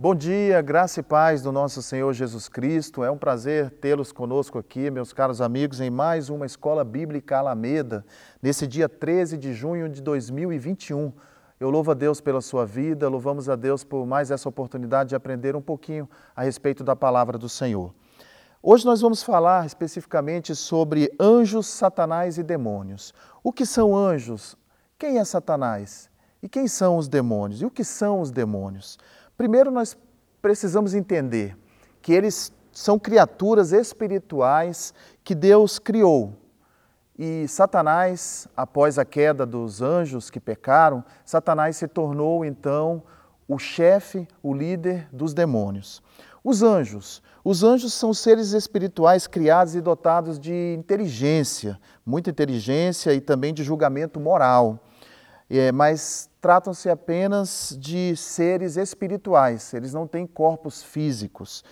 Bom dia, graça e paz do nosso Senhor Jesus Cristo. É um prazer tê-los conosco aqui, meus caros amigos, em mais uma Escola Bíblica Alameda, nesse dia 13 de junho de 2021. Eu louvo a Deus pela sua vida, louvamos a Deus por mais essa oportunidade de aprender um pouquinho a respeito da palavra do Senhor. Hoje nós vamos falar especificamente sobre anjos, Satanás e demônios. O que são anjos? Quem é Satanás? E quem são os demônios? E o que são os demônios? Primeiro, nós precisamos entender que eles são criaturas espirituais que Deus criou. E Satanás, após a queda dos anjos que pecaram, Satanás se tornou então o chefe, o líder dos demônios. Os anjos. Os anjos são seres espirituais criados e dotados de inteligência, muita inteligência e também de julgamento moral. É, mas tratam-se apenas de seres espirituais, eles não têm corpos físicos.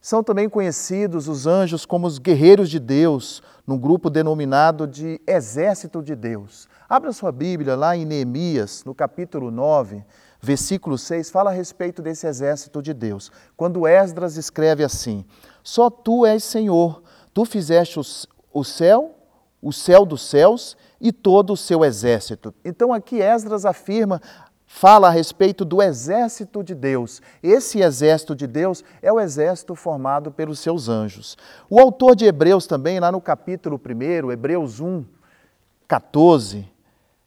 São também conhecidos os anjos como os guerreiros de Deus, num grupo denominado de Exército de Deus. Abra sua Bíblia lá em Neemias, no capítulo 9, versículo 6, fala a respeito desse exército de Deus. Quando Esdras escreve assim: Só tu és Senhor, tu fizeste o céu, o céu dos céus e todo o seu exército. Então aqui Esdras afirma, fala a respeito do exército de Deus. Esse exército de Deus é o exército formado pelos seus anjos. O autor de Hebreus também, lá no capítulo 1, Hebreus 1, 14,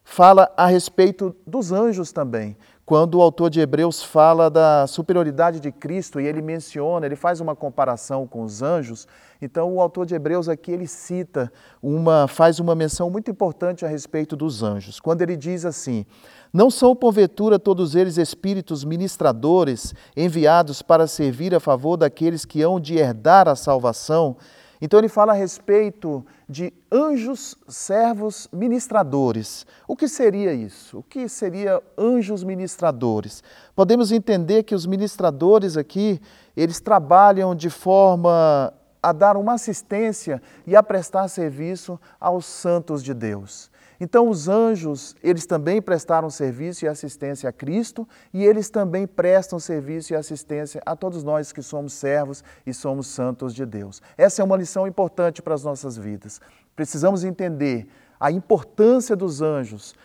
fala a respeito dos anjos também quando o autor de Hebreus fala da superioridade de Cristo e ele menciona, ele faz uma comparação com os anjos, então o autor de Hebreus aqui ele cita uma faz uma menção muito importante a respeito dos anjos. Quando ele diz assim: "Não são porventura todos eles espíritos ministradores enviados para servir a favor daqueles que hão de herdar a salvação?" Então ele fala a respeito de anjos servos ministradores. O que seria isso? O que seria anjos ministradores? Podemos entender que os ministradores aqui, eles trabalham de forma a dar uma assistência e a prestar serviço aos santos de Deus. Então os anjos, eles também prestaram serviço e assistência a Cristo e eles também prestam serviço e assistência a todos nós que somos servos e somos santos de Deus. Essa é uma lição importante para as nossas vidas. Precisamos entender a importância dos anjos,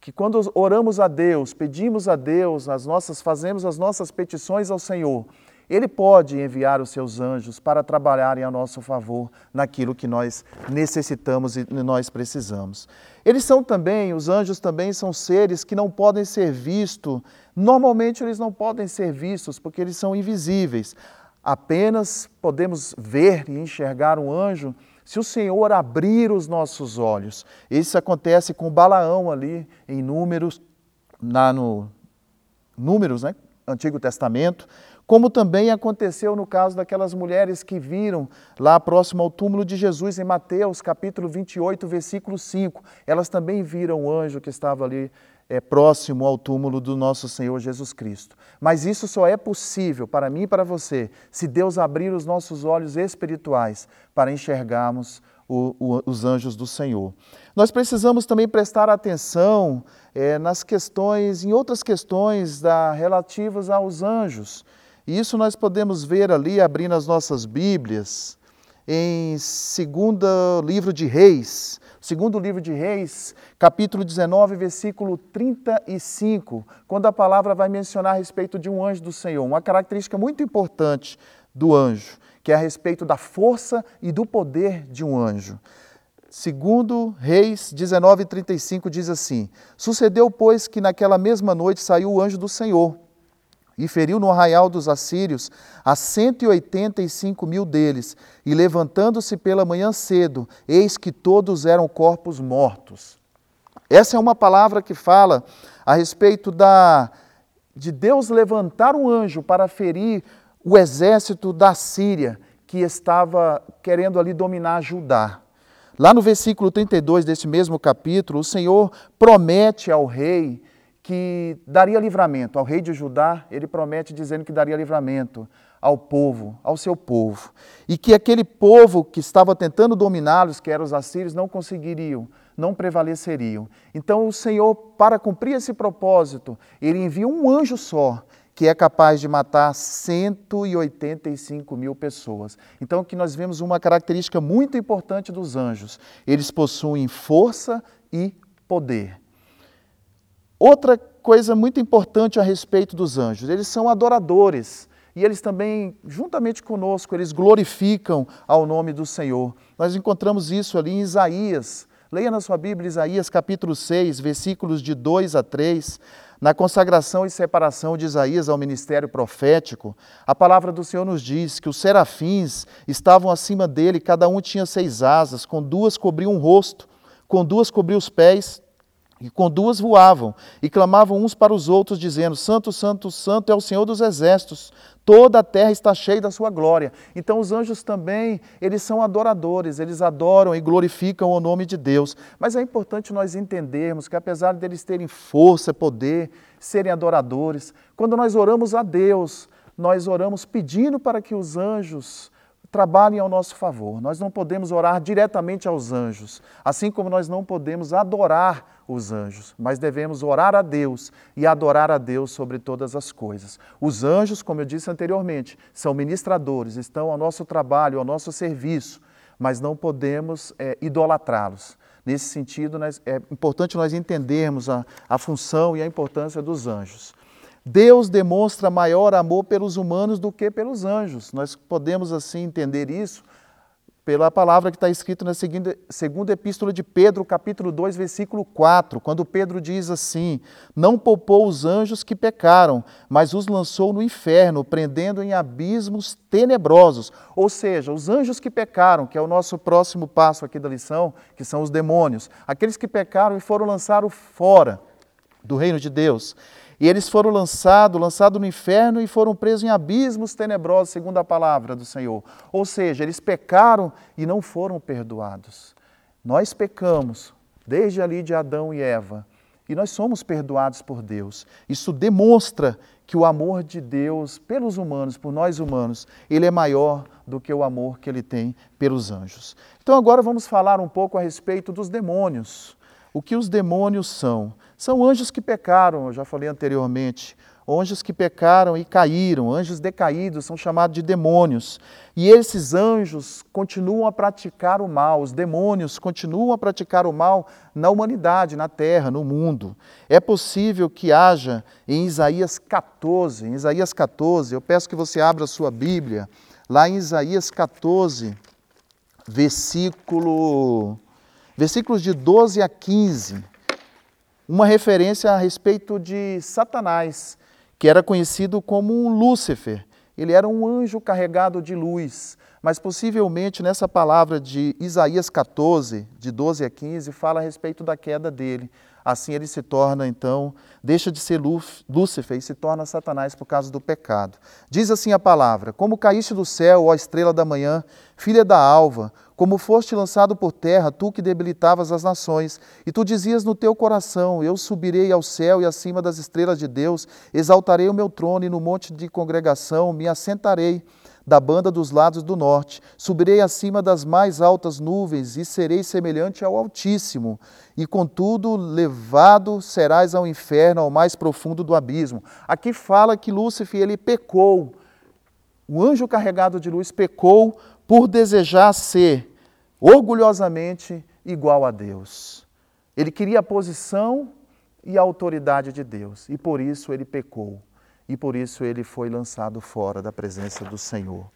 que quando oramos a Deus, pedimos a Deus, as nossas fazemos as nossas petições ao Senhor, ele pode enviar os seus anjos para trabalharem a nosso favor naquilo que nós necessitamos e nós precisamos. Eles são também, os anjos também são seres que não podem ser vistos, normalmente eles não podem ser vistos porque eles são invisíveis. Apenas podemos ver e enxergar um anjo se o Senhor abrir os nossos olhos. Isso acontece com Balaão ali em Números, lá no Números, né? Antigo Testamento, como também aconteceu no caso daquelas mulheres que viram lá próximo ao túmulo de Jesus, em Mateus capítulo 28, versículo 5. Elas também viram o anjo que estava ali é, próximo ao túmulo do nosso Senhor Jesus Cristo. Mas isso só é possível para mim e para você se Deus abrir os nossos olhos espirituais para enxergarmos o, o, os anjos do Senhor. Nós precisamos também prestar atenção é, nas questões, em outras questões da, relativas aos anjos. E isso nós podemos ver ali, abrindo as nossas Bíblias, em segundo livro de Reis, segundo livro de Reis, capítulo 19, versículo 35, quando a palavra vai mencionar a respeito de um anjo do Senhor, uma característica muito importante do anjo, que é a respeito da força e do poder de um anjo. Segundo Reis 19:35 diz assim: Sucedeu, pois, que naquela mesma noite saiu o anjo do Senhor e feriu no arraial dos assírios a cento e oitenta e cinco mil deles, e levantando-se pela manhã cedo, eis que todos eram corpos mortos. Essa é uma palavra que fala a respeito da de Deus levantar um anjo para ferir o exército da Síria que estava querendo ali dominar Judá. Lá no versículo 32 desse mesmo capítulo, o Senhor promete ao rei que daria livramento ao rei de Judá, ele promete dizendo que daria livramento ao povo, ao seu povo, e que aquele povo que estava tentando dominá-los, que eram os assírios, não conseguiriam, não prevaleceriam. Então o Senhor, para cumprir esse propósito, ele envia um anjo só, que é capaz de matar 185 mil pessoas. Então, aqui nós vemos uma característica muito importante dos anjos: eles possuem força e poder. Outra coisa muito importante a respeito dos anjos: eles são adoradores. E eles também, juntamente conosco, eles glorificam ao nome do Senhor. Nós encontramos isso ali em Isaías. Leia na sua Bíblia Isaías capítulo 6, versículos de 2 a 3. Na consagração e separação de Isaías ao ministério profético, a palavra do Senhor nos diz que os serafins estavam acima dele, cada um tinha seis asas, com duas cobriam o rosto, com duas cobriam os pés, e com duas voavam, e clamavam uns para os outros, dizendo: Santo, Santo, Santo é o Senhor dos exércitos, toda a terra está cheia da sua glória. Então os anjos também, eles são adoradores, eles adoram e glorificam o nome de Deus. Mas é importante nós entendermos que apesar deles terem força, poder, serem adoradores, quando nós oramos a Deus, nós oramos pedindo para que os anjos trabalhem ao nosso favor. Nós não podemos orar diretamente aos anjos, assim como nós não podemos adorar os anjos, mas devemos orar a Deus e adorar a Deus sobre todas as coisas. Os anjos, como eu disse anteriormente, são ministradores, estão ao nosso trabalho, ao nosso serviço, mas não podemos é, idolatrá-los. Nesse sentido, nós, é importante nós entendermos a, a função e a importância dos anjos. Deus demonstra maior amor pelos humanos do que pelos anjos. Nós podemos assim entender isso pela palavra que está escrito na segunda, segunda epístola de Pedro, capítulo 2, versículo 4, quando Pedro diz assim: Não poupou os anjos que pecaram, mas os lançou no inferno, prendendo em abismos tenebrosos. Ou seja, os anjos que pecaram, que é o nosso próximo passo aqui da lição, que são os demônios, aqueles que pecaram e foram lançados fora do reino de Deus. E eles foram lançados, lançados no inferno e foram presos em abismos tenebrosos, segundo a palavra do Senhor. Ou seja, eles pecaram e não foram perdoados. Nós pecamos desde ali de Adão e Eva e nós somos perdoados por Deus. Isso demonstra que o amor de Deus pelos humanos, por nós humanos, ele é maior do que o amor que ele tem pelos anjos. Então agora vamos falar um pouco a respeito dos demônios. O que os demônios são? São anjos que pecaram, eu já falei anteriormente. Anjos que pecaram e caíram, anjos decaídos, são chamados de demônios. E esses anjos continuam a praticar o mal, os demônios continuam a praticar o mal na humanidade, na terra, no mundo. É possível que haja em Isaías 14, em Isaías 14, eu peço que você abra a sua Bíblia, lá em Isaías 14, versículo versículos de 12 a 15, uma referência a respeito de Satanás, que era conhecido como um Lúcifer. Ele era um anjo carregado de luz, mas possivelmente nessa palavra de Isaías 14, de 12 a 15, fala a respeito da queda dele. Assim ele se torna, então, deixa de ser Lúcifer e se torna Satanás por causa do pecado. Diz assim a palavra: Como caíste do céu, ó estrela da manhã, filha da alva, como foste lançado por terra, tu que debilitavas as nações, e tu dizias no teu coração: Eu subirei ao céu e acima das estrelas de Deus, exaltarei o meu trono e no monte de congregação me assentarei da banda dos lados do norte. Subirei acima das mais altas nuvens e serei semelhante ao Altíssimo. E contudo, levado serás ao inferno, ao mais profundo do abismo. Aqui fala que Lúcifer ele pecou. O anjo carregado de luz pecou por desejar ser orgulhosamente igual a Deus. Ele queria a posição e a autoridade de Deus, e por isso ele pecou e por isso ele foi lançado fora da presença do Senhor.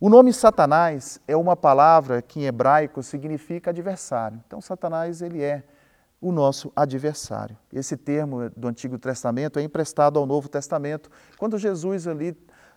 O nome Satanás é uma palavra que em hebraico significa adversário. Então Satanás ele é o nosso adversário. Esse termo do Antigo Testamento é emprestado ao Novo Testamento. Quando Jesus ali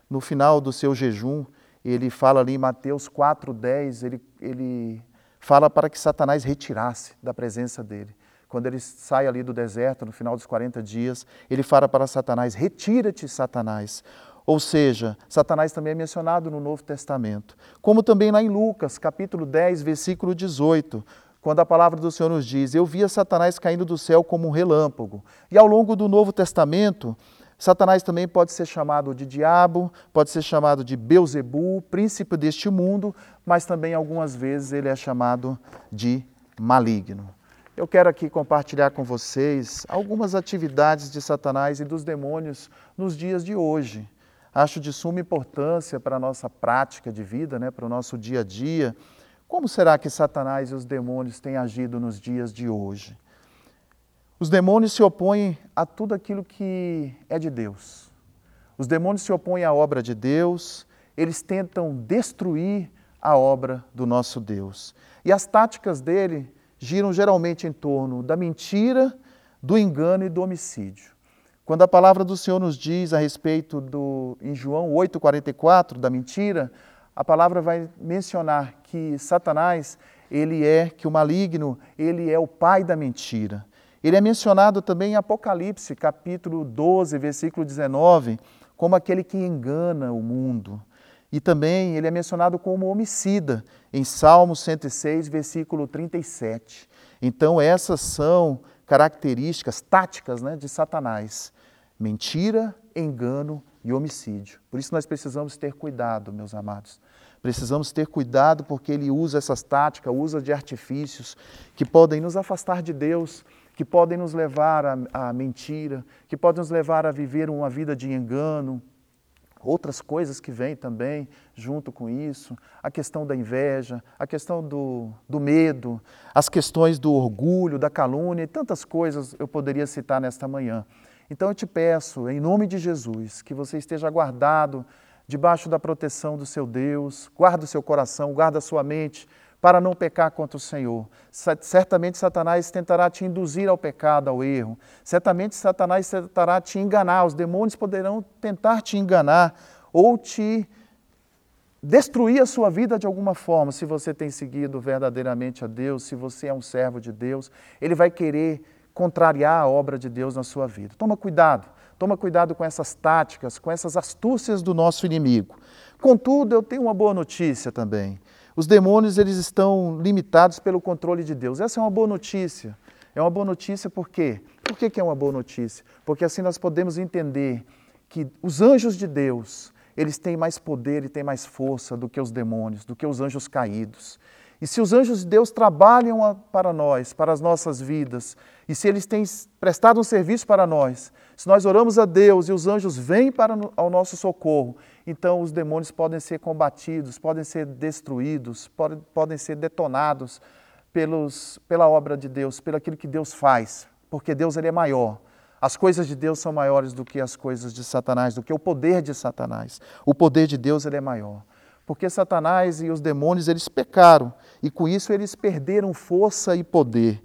no final do seu jejum, ele fala ali em Mateus 4:10, ele ele fala para que Satanás retirasse da presença dele quando ele sai ali do deserto, no final dos 40 dias, ele fala para Satanás: Retira-te, Satanás. Ou seja, Satanás também é mencionado no Novo Testamento. Como também lá em Lucas, capítulo 10, versículo 18, quando a palavra do Senhor nos diz: Eu via Satanás caindo do céu como um relâmpago. E ao longo do Novo Testamento, Satanás também pode ser chamado de diabo, pode ser chamado de Beuzebu, príncipe deste mundo, mas também algumas vezes ele é chamado de maligno. Eu quero aqui compartilhar com vocês algumas atividades de Satanás e dos demônios nos dias de hoje. Acho de suma importância para a nossa prática de vida, né, para o nosso dia a dia. Como será que Satanás e os demônios têm agido nos dias de hoje? Os demônios se opõem a tudo aquilo que é de Deus. Os demônios se opõem à obra de Deus, eles tentam destruir a obra do nosso Deus. E as táticas dele giram geralmente em torno da mentira, do engano e do homicídio. Quando a palavra do Senhor nos diz a respeito do em João 8:44 da mentira, a palavra vai mencionar que Satanás, ele é que o maligno, ele é o pai da mentira. Ele é mencionado também em Apocalipse, capítulo 12, versículo 19, como aquele que engana o mundo. E também ele é mencionado como homicida em Salmo 106, versículo 37. Então, essas são características táticas né, de Satanás: mentira, engano e homicídio. Por isso, nós precisamos ter cuidado, meus amados. Precisamos ter cuidado porque ele usa essas táticas, usa de artifícios que podem nos afastar de Deus, que podem nos levar à mentira, que podem nos levar a viver uma vida de engano, outras coisas que vêm também junto com isso, a questão da inveja, a questão do, do medo, as questões do orgulho, da calúnia e tantas coisas eu poderia citar nesta manhã. Então eu te peço, em nome de Jesus, que você esteja guardado debaixo da proteção do seu Deus, guarda o seu coração, guarda a sua mente, para não pecar contra o Senhor. Certamente Satanás tentará te induzir ao pecado, ao erro. Certamente Satanás tentará te enganar. Os demônios poderão tentar te enganar ou te destruir a sua vida de alguma forma. Se você tem seguido verdadeiramente a Deus, se você é um servo de Deus, ele vai querer contrariar a obra de Deus na sua vida. Toma cuidado. Toma cuidado com essas táticas, com essas astúcias do nosso inimigo. Contudo, eu tenho uma boa notícia também. Os demônios eles estão limitados pelo controle de Deus. Essa é uma boa notícia. É uma boa notícia por quê? Por que, que é uma boa notícia? Porque assim nós podemos entender que os anjos de Deus, eles têm mais poder e têm mais força do que os demônios, do que os anjos caídos. E se os anjos de Deus trabalham para nós, para as nossas vidas, e se eles têm prestado um serviço para nós, se nós oramos a Deus e os anjos vêm para ao nosso socorro, então os demônios podem ser combatidos, podem ser destruídos, podem, podem ser detonados pelos, pela obra de Deus, pelo aquilo que Deus faz, porque Deus ele é maior. As coisas de Deus são maiores do que as coisas de Satanás, do que o poder de Satanás. O poder de Deus ele é maior porque Satanás e os demônios eles pecaram e com isso eles perderam força e poder.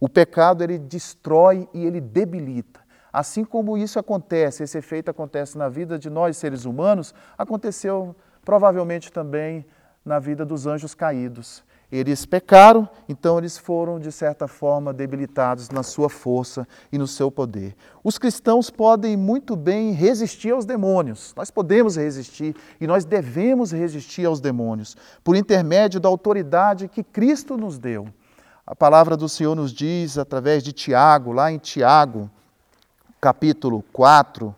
O pecado ele destrói e ele debilita. Assim como isso acontece, esse efeito acontece na vida de nós seres humanos, aconteceu provavelmente também na vida dos anjos caídos. Eles pecaram, então eles foram, de certa forma, debilitados na sua força e no seu poder. Os cristãos podem muito bem resistir aos demônios. Nós podemos resistir e nós devemos resistir aos demônios, por intermédio da autoridade que Cristo nos deu. A palavra do Senhor nos diz, através de Tiago, lá em Tiago, capítulo 4,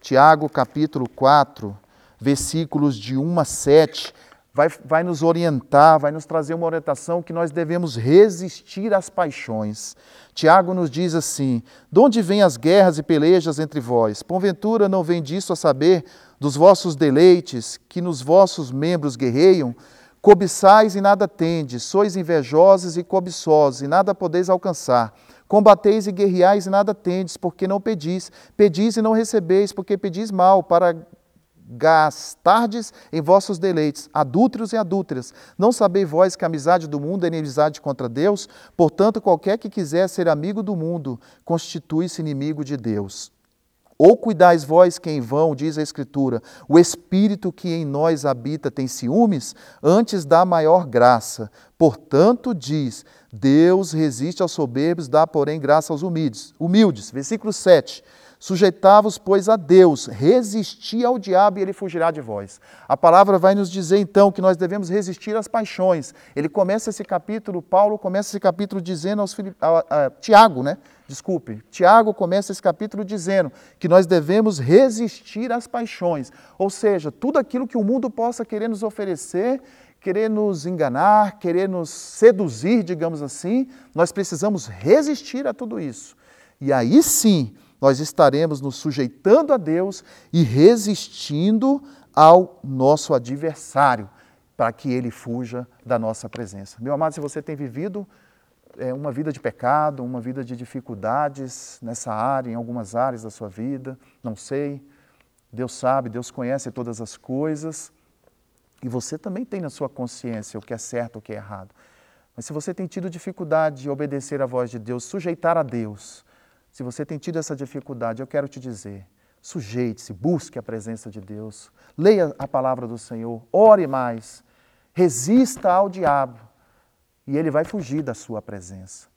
Tiago, capítulo 4, versículos de 1 a 7 vai, vai nos orientar, vai nos trazer uma orientação que nós devemos resistir às paixões. Tiago nos diz assim: De onde vêm as guerras e pelejas entre vós? Porventura não vem disso a saber dos vossos deleites, que nos vossos membros guerreiam? Cobiçais e nada tendes, sois invejosos e cobiçosos, e nada podeis alcançar. Combateis e guerreais e nada tendes, porque não pedis. Pedis e não recebeis, porque pedis mal, para gastardes em vossos deleites, adúlteros e adúlteras. Não sabeis vós que a amizade do mundo é inimizade contra Deus? Portanto, qualquer que quiser ser amigo do mundo, constitui-se inimigo de Deus. Ou cuidais vós que em vão, diz a Escritura, o Espírito que em nós habita tem ciúmes, antes dá maior graça. Portanto, diz, Deus resiste aos soberbos, dá, porém, graça aos humildes. Humildes. Versículo 7. Sujeitavos, pois, a Deus, resisti ao diabo e ele fugirá de vós. A palavra vai nos dizer então que nós devemos resistir às paixões. Ele começa esse capítulo, Paulo começa esse capítulo dizendo aos Filip... a, a, Tiago, né? Desculpe, Tiago começa esse capítulo dizendo que nós devemos resistir às paixões, ou seja, tudo aquilo que o mundo possa querer nos oferecer querer nos enganar, querer nos seduzir, digamos assim, nós precisamos resistir a tudo isso. E aí sim, nós estaremos nos sujeitando a Deus e resistindo ao nosso adversário, para que ele fuja da nossa presença. Meu amado, se você tem vivido é, uma vida de pecado, uma vida de dificuldades nessa área, em algumas áreas da sua vida, não sei, Deus sabe, Deus conhece todas as coisas, e você também tem na sua consciência o que é certo, o que é errado. Mas se você tem tido dificuldade de obedecer à voz de Deus, sujeitar a Deus, se você tem tido essa dificuldade, eu quero te dizer: sujeite-se, busque a presença de Deus, leia a palavra do Senhor, ore mais, resista ao diabo e ele vai fugir da sua presença.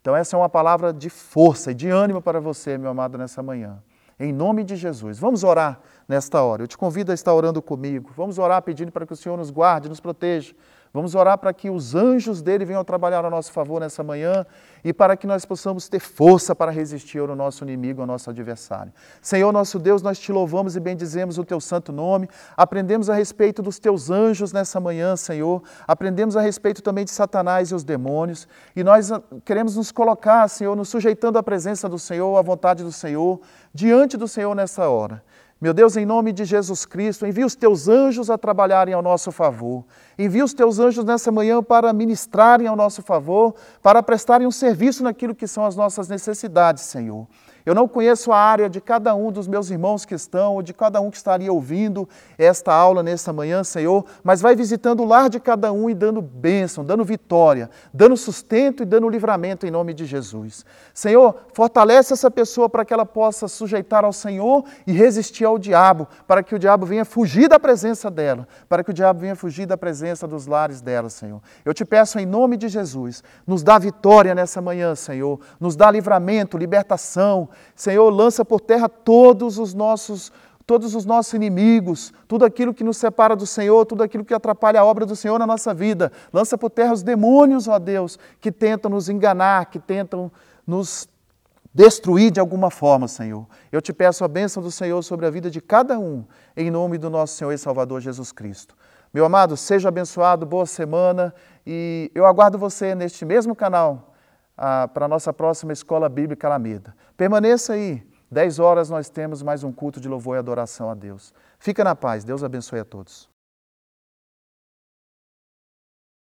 Então, essa é uma palavra de força e de ânimo para você, meu amado, nessa manhã. Em nome de Jesus. Vamos orar nesta hora. Eu te convido a estar orando comigo. Vamos orar pedindo para que o Senhor nos guarde, nos proteja Vamos orar para que os anjos dele venham trabalhar a nosso favor nessa manhã e para que nós possamos ter força para resistir ao nosso inimigo, ao nosso adversário. Senhor nosso Deus, nós te louvamos e bendizemos o teu santo nome. Aprendemos a respeito dos teus anjos nessa manhã, Senhor. Aprendemos a respeito também de Satanás e os demônios. E nós ah, queremos nos colocar, Senhor, nos sujeitando à presença do Senhor, à vontade do Senhor, diante do Senhor nessa hora. Meu Deus, em nome de Jesus Cristo, envia os teus anjos a trabalharem ao nosso favor. Envia os teus anjos nessa manhã para ministrarem ao nosso favor, para prestarem um serviço naquilo que são as nossas necessidades, Senhor. Eu não conheço a área de cada um dos meus irmãos que estão, ou de cada um que estaria ouvindo esta aula nesta manhã, Senhor, mas vai visitando o lar de cada um e dando bênção, dando vitória, dando sustento e dando livramento em nome de Jesus. Senhor, fortalece essa pessoa para que ela possa sujeitar ao Senhor e resistir ao diabo, para que o diabo venha fugir da presença dela, para que o diabo venha fugir da presença dos lares dela, Senhor. Eu te peço em nome de Jesus, nos dá vitória nessa manhã, Senhor, nos dá livramento, libertação, Senhor, lança por terra todos os nossos todos os nossos inimigos, tudo aquilo que nos separa do Senhor, tudo aquilo que atrapalha a obra do Senhor na nossa vida. Lança por terra os demônios, ó Deus, que tentam nos enganar, que tentam nos destruir de alguma forma, Senhor. Eu te peço a bênção do Senhor sobre a vida de cada um, em nome do nosso Senhor e Salvador Jesus Cristo. Meu amado, seja abençoado, boa semana e eu aguardo você neste mesmo canal para a nossa próxima Escola Bíblica Alameda. Permaneça aí. 10 horas nós temos mais um culto de louvor e adoração a Deus. Fica na paz. Deus abençoe a todos.